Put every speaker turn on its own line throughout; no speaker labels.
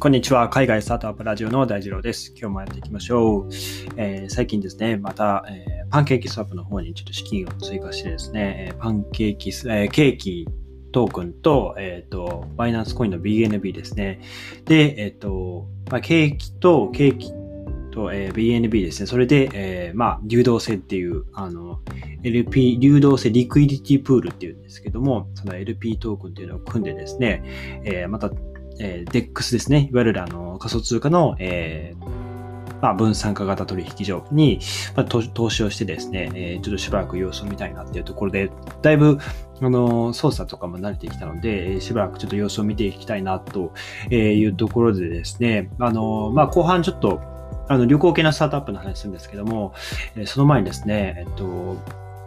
こんにちは。海外スタートアップラジオの大二郎です。今日もやっていきましょう。えー、最近ですね、また、えー、パンケーキスワップの方にちょっと資金を追加してですね、えパンケーキス、えー、ケーキトークンと、えっ、ー、と、バイナンスコインの BNB ですね。で、えっ、ー、と、まあ、ケーキとケーキと、えー、BNB ですね。それで、えー、まあ、流動性っていう、あの、LP、流動性リクイディティプールっていうんですけども、その LP トークンっていうのを組んでですね、えー、またえー、DEX ですね。いわゆるあの仮想通貨の、えーまあ、分散化型取引所に、まあ、投資をしてですね、えー、ちょっとしばらく様子を見たいなっていうところで、だいぶ、あの、操作とかも慣れてきたので、しばらくちょっと様子を見ていきたいなというところでですね、あの、まあ、後半ちょっと、あの、旅行系のスタートアップの話するんですけども、その前にですね、えっと、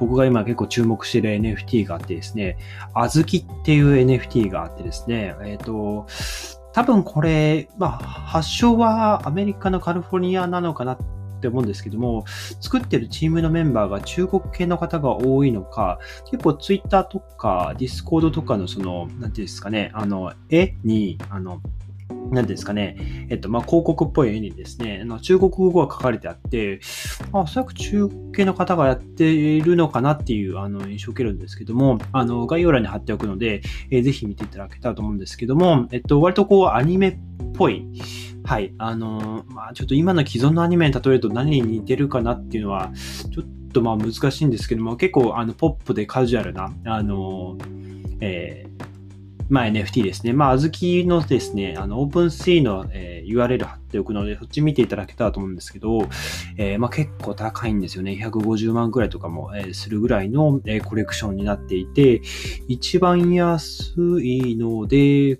僕が今結構注目している NFT があってですね、あずきっていう NFT があってですね、えっ、ー、と、多分これ、まあ、発祥はアメリカのカリフォルニアなのかなって思うんですけども、作ってるチームのメンバーが中国系の方が多いのか、結構ツイッターとかディスコードとかのその、なんていうんですかね、あの、絵に、あの、何ですかね、えっと、まあ、広告っぽい絵にですね、あの中国語が書かれてあって、あ、おそらく中国系の方がやっているのかなっていうあの印象を受けるんですけども、あの概要欄に貼っておくので、えー、ぜひ見ていただけたらと思うんですけども、えっと、割とこうアニメっぽい、はい、あのまあ、ちょっと今の既存のアニメに例えると何に似てるかなっていうのは、ちょっとまあ難しいんですけども、結構あのポップでカジュアルな、あのえーまあ、NFT ですね。まあ、あずきのですね、あの、オープンシーの、えー、URL 貼っておくので、そっち見ていただけたらと思うんですけど、えー、まあ、結構高いんですよね。150万くらいとかも、えー、するぐらいの、え、コレクションになっていて、一番安いので、1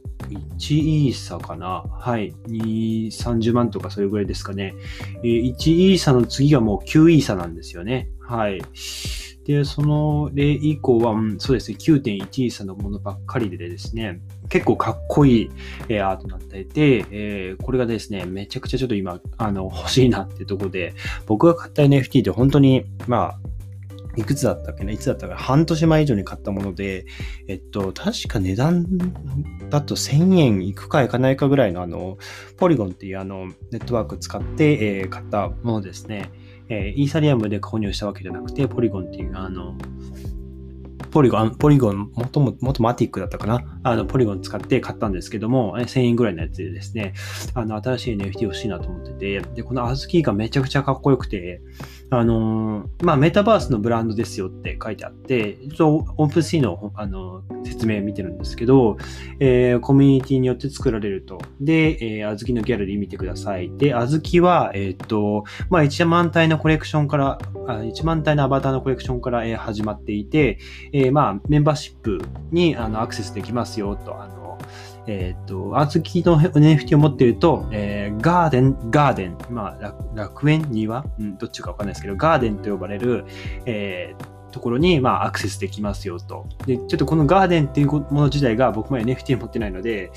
イーサかな。はい。2、30万とかそれぐらいですかね。え、1イーサの次がもう9イーサなんですよね。はい。で、その例以降は、うん、そうですね、9.1差のものばっかりでですね、結構かっこいい、えー、アートになっていて、えー、これがですね、めちゃくちゃちょっと今、あの、欲しいなっていうところで、僕が買った NFT って本当に、まあ、いくつだったっけないつだったか半年前以上に買ったもので、えっと、確か値段だと1000円いくかいかないかぐらいのあの、ポリゴンっていうあの、ネットワーク使って、えー、買ったものですね。えー、イーサリアムで購入したわけじゃなくて、ポリゴンっていう、あの、ポリゴン、ポリゴン、もとも、もとマティックだったかな？あの、ポリゴン使って買ったんですけども、1000円ぐらいのやつでですね、あの、新しい NFT 欲しいなと思ってて、で、このアズキーがめちゃくちゃかっこよくて、あのー、まあ、メタバースのブランドですよって書いてあって、ちょっとオープンシーの、あの、説明見てるんですけど、えー、コミュニティによって作られると。で、えー、あずきのギャラリー見てください。で、あずきは、えっ、と、まあ、1万体のコレクションから、あ1万体のアバターのコレクションから、えー、始まっていて、えー、まあ、メンバーシップにあのアクセスできますよと、あのえっ、ー、と、あずきの NFT を持っていると、えー、ガーデン、ガーデン、まあ、楽園庭、うん、どっちかわかんないですけど、ガーデンと呼ばれる、えー、ところに、まあ、アクセスできますよと。で、ちょっとこのガーデンっていうもの自体が僕も NFT 持ってないので、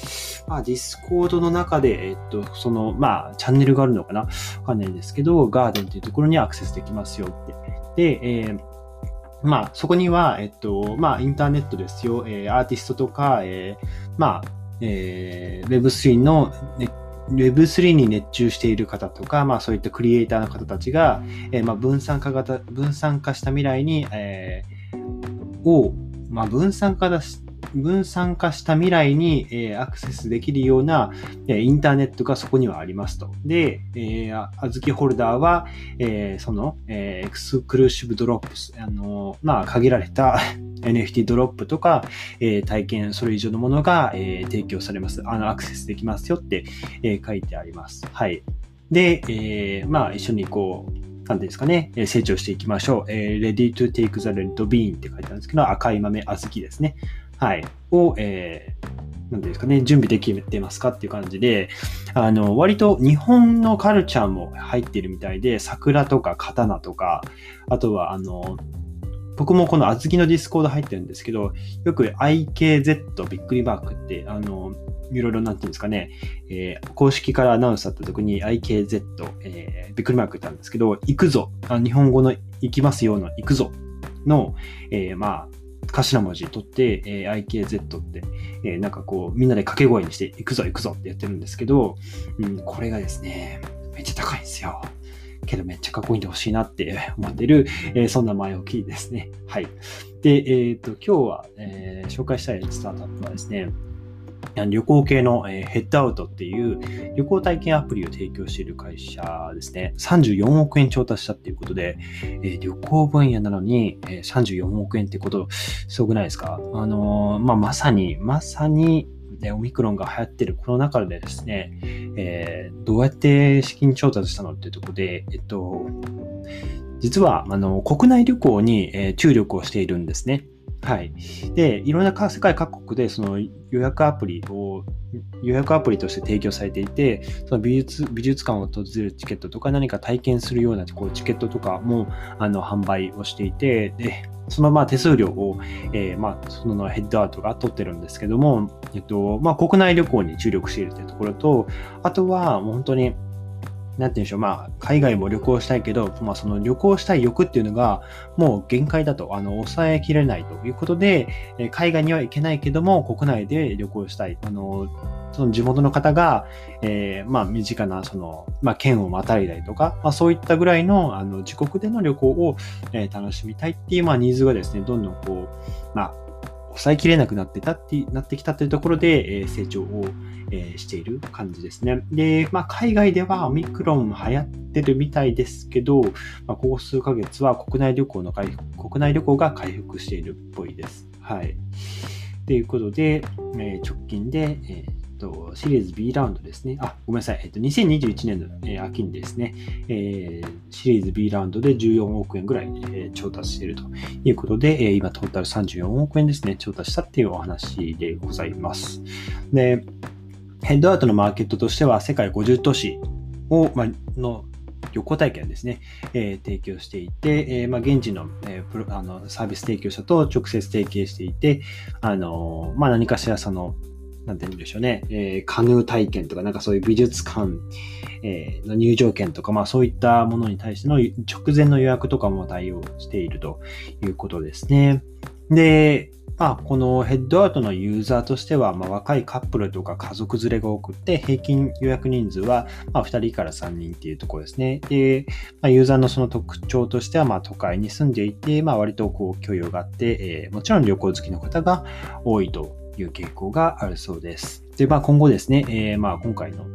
まあ、ディスコードの中で、えっと、その、まあ、チャンネルがあるのかな？わかんないですけど、ガーデンっていうところにアクセスできますよって。で、えーまあ、そこには、えっと、まあ、インターネットですよ、えー、アーティストとか、えー、まあ、えー、Web3 の、ね、Web3 に熱中している方とか、まあそういったクリエイターの方たちが、えー、まあ分散化型、分散化した未来に、えー、を、まあ分散化だし分散化した未来に、え、アクセスできるような、え、インターネットがそこにはありますと。で、えー、あずきホルダーは、え、その、え、 exclusive drops、あのまあ、限られた NFT ドロップとか、え、体験、それ以上のものが、え、提供されます。あの、アクセスできますよって、え、書いてあります。はい。で、えー、まあ、一緒にこう、なんですかね、成長していきましょう。えー、ready to take the red bean って書いてあるんですけど、赤い豆、小豆ですね。はい、を、えー、なんですかね、準備できてますかっていう感じで、あの、割と日本のカルチャーも入ってるみたいで、桜とか刀とか、あとは、あの、僕もこのあずきのディスコード入ってるんですけど、よく IKZ びっくりマークって、あの、いろいろなんていうんですかね、えー、公式からアナウンスあった時に IKZ、えー、びっくりマーク言ったんですけど、行くぞ。あ日本語の行きますよの行くぞの、えー、まあ、頭文字取って、えー、IKZ って、えー、なんかこう、みんなで掛け声にして、行くぞ行くぞってやってるんですけど、うん、これがですね、めっちゃ高いんですよ。けどめっちゃかっこいいんでほしいなって思ってる、えー、そんな前置きですね。はい。で、えっ、ー、と、今日は、えー、紹介したいスタートアップはですね、旅行系の、ヘッドアウトっていう旅行体験アプリを提供している会社ですね。34億円調達したっていうことで、旅行分野なのに、え34億円ってこと、すごくないですか？あのまあ、まさに、まさに、ね、オミクロンが流行ってるこの中でですね、えー、どうやって資金調達したのっていうところで、えっと、実は、あの、国内旅行に、注力をしているんですね。はい。で、いろんな世界各国でその予約アプリを予約アプリとして提供されていて、その美術美術館を訪れるチケットとか何か体験するようなこうチケットとかもあの販売をしていて、で、そのまあ手数料を、えー、まあそのヘッドアウトが取ってるんですけども、えっと、まあ国内旅行に注力しているというところと、あとはもう本当になんて言うんでしょう、まあ、海外も旅行したいけど、まあ、その旅行したい欲っていうのが、もう限界だと、あの、抑えきれないということで、え海外には行けないけども、国内で旅行したい。あの、その地元の方が、えー、まあ、身近な、その、まあ、県をまたいだりとか、まあ、そういったぐらいの、あの、自国での旅行を、えー、楽しみたいっていう、まあ、ニーズがですね、どんどんこう、まあ、抑えきれなくなってたって、なってきたというところで、え、成長を、え、している感じですね。で、まあ、海外ではオミクロン流行ってるみたいですけど、まあ、ここ数ヶ月は国内旅行の回復、国内旅行が回復しているっぽいです。はい。ということで、え、直近で、えーと、シリーズ B ラウンドですね。あ、ごめんなさい。えっと、2021年の、えー、秋にですね、えー、シリーズ B ラウンドで14億円ぐらい、えー、調達しているということで、え、今トータル34億円ですね、調達したっていうお話でございます。で、ヘッドアウトのマーケットとしては世界50都市を、まあ、の旅行体験ですね、えー、提供していて、えー、まあ、現地の,、えー、プロあのサービス提供者と直接提携していて、あのまあ、何かしらそのなんて言うんでしょうね、えー、カヌー体験とか、なんかそういう美術館、えー、の入場券とか、まあそういったものに対しての直前の予約とかも対応しているということですね。で、まあ、このヘッドアウトのユーザーとしては、まあ、若いカップルとか家族連れが多くて、平均予約人数は、まあ、2人から3人っていうところですね。で、まあ、ユーザーのその特徴としては、まあ、都会に住んでいて、まあ、割とこう、許容があって、えー、もちろん旅行好きの方が多いという傾向があるそうです。で、まあ今後ですね、えー、まあ今回の、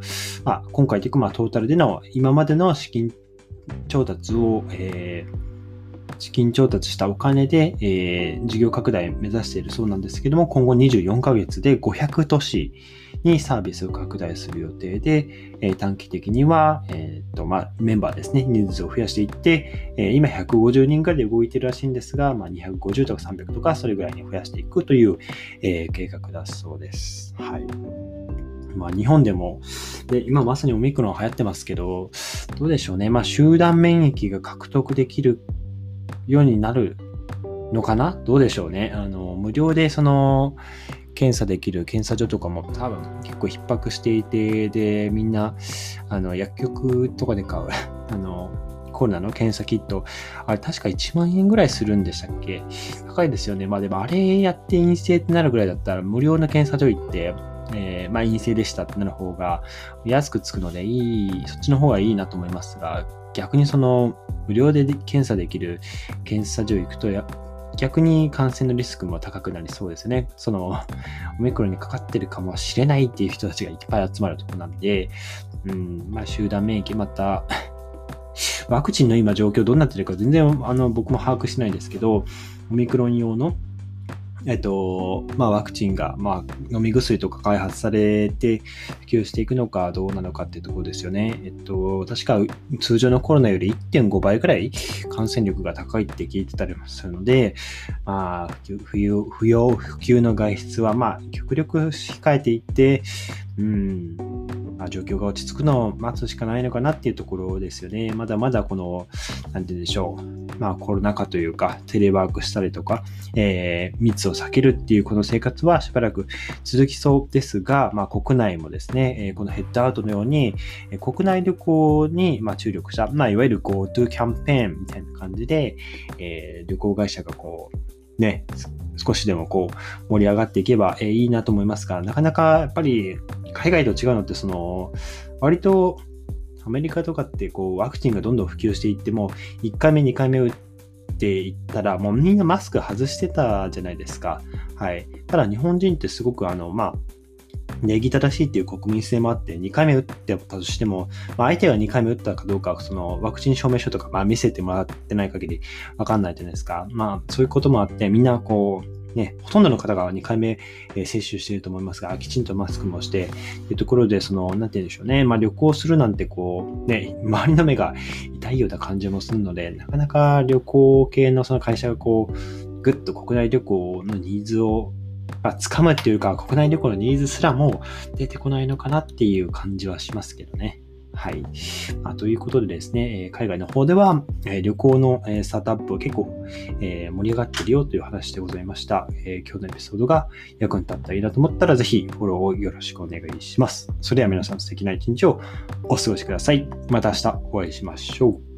まあ今回というかまあトータルでの今までの資金調達を、えー資金調達したお金で、えー、事業拡大を目指しているそうなんですけども、今後24ヶ月で500都市にサービスを拡大する予定で、え、短期的には、えーとまあ、メンバーですね、人数を増やしていって、え、今150人ぐらいで動いてるらしいんですが、まあ、250とか300とかそれぐらいに増やしていくという、え、計画だそうです。はい。まあ、日本でも、で、今まさにオミクロン流行ってますけど、どうでしょうね。まあ、集団免疫が獲得できるようになるのかな？どうでしょうね。あの、無料でその、検査できる検査所とかも多分結構逼迫していて、で、みんな、あの、薬局とかで買う、あの、コロナの検査キット、あれ確か1万円ぐらいするんでしたっけ？高いですよね。まあでもあれやって陰性ってなるぐらいだったら無料の検査所行って、えー、まあ陰性でしたってなる方が安くつくのでいい、そっちの方がいいなと思いますが、逆にその無料で検査できる検査所行くとや逆に感染のリスクも高くなりそうですね。その、オミクロンにかかってるかもしれないっていう人たちがいっぱい集まるとこなんで、うん、まあ集団免疫、またワクチンの今状況どうなってるか全然あの僕も把握してないですけど、オミクロン用のえっと、まあ、ワクチンが、まあ、飲み薬とか開発されて普及していくのかどうなのかっていうところですよね。えっと、確か通常のコロナより1.5倍ぐらい感染力が高いって聞いてたりもするので、まあ、不要、不要不急の外出は、まあ、極力控えていって、うん、まあ、状況が落ち着くのを待つしかないのかなっていうところですよね。まだまだこの、なんて言うんでしょう。まあコロナ禍というか、テレワークしたりとか、えー、密を避けるっていうこの生活はしばらく続きそうですが、まあ国内もですね、えー、このヘッドアウトのように、えー、国内旅行にまあ注力した、まあいわゆる GoTo キャンペーンみたいな感じで、えー、旅行会社がこう、ね、少しでもこう盛り上がっていけば、えいいなと思いますが、なかなかやっぱり海外と違うのって、その、割とアメリカとかってこうワクチンがどんどん普及していっても、1回目、2回目打っていったら、もうみんなマスク外してたじゃないですか。はい。ただ日本人ってすごくあの、まあ、礼儀正しいっていう国民性もあって、2回目打ってたとしても、まあ、相手が2回目打ったかどうか、そのワクチン証明書とか、まあ、見せてもらってない限りわかんないじゃないですか。まあ、そういうこともあって、みんなこう、ね、ほとんどの方が2回目、え接種していると思いますが、きちんとマスクもして、というところで、その、なんて言うんでしょうね、まあ旅行するなんてこう、ね、周りの目が痛いような感じもするので、なかなか旅行系のその会社がこう、ぐっと国内旅行のニーズをまあ、掴むっていうか、国内旅行のニーズすらも出てこないのかなっていう感じはしますけどね。はい。まあ、ということでですね、海外の方では、え旅行の、えスタートアップ結構、え盛り上がってるよという話でございました、え今日のエピソードが役に立ったらいいなと思ったら、ぜひフォローをよろしくお願いします。それでは皆さん素敵な一日をお過ごしください。また明日お会いしましょう。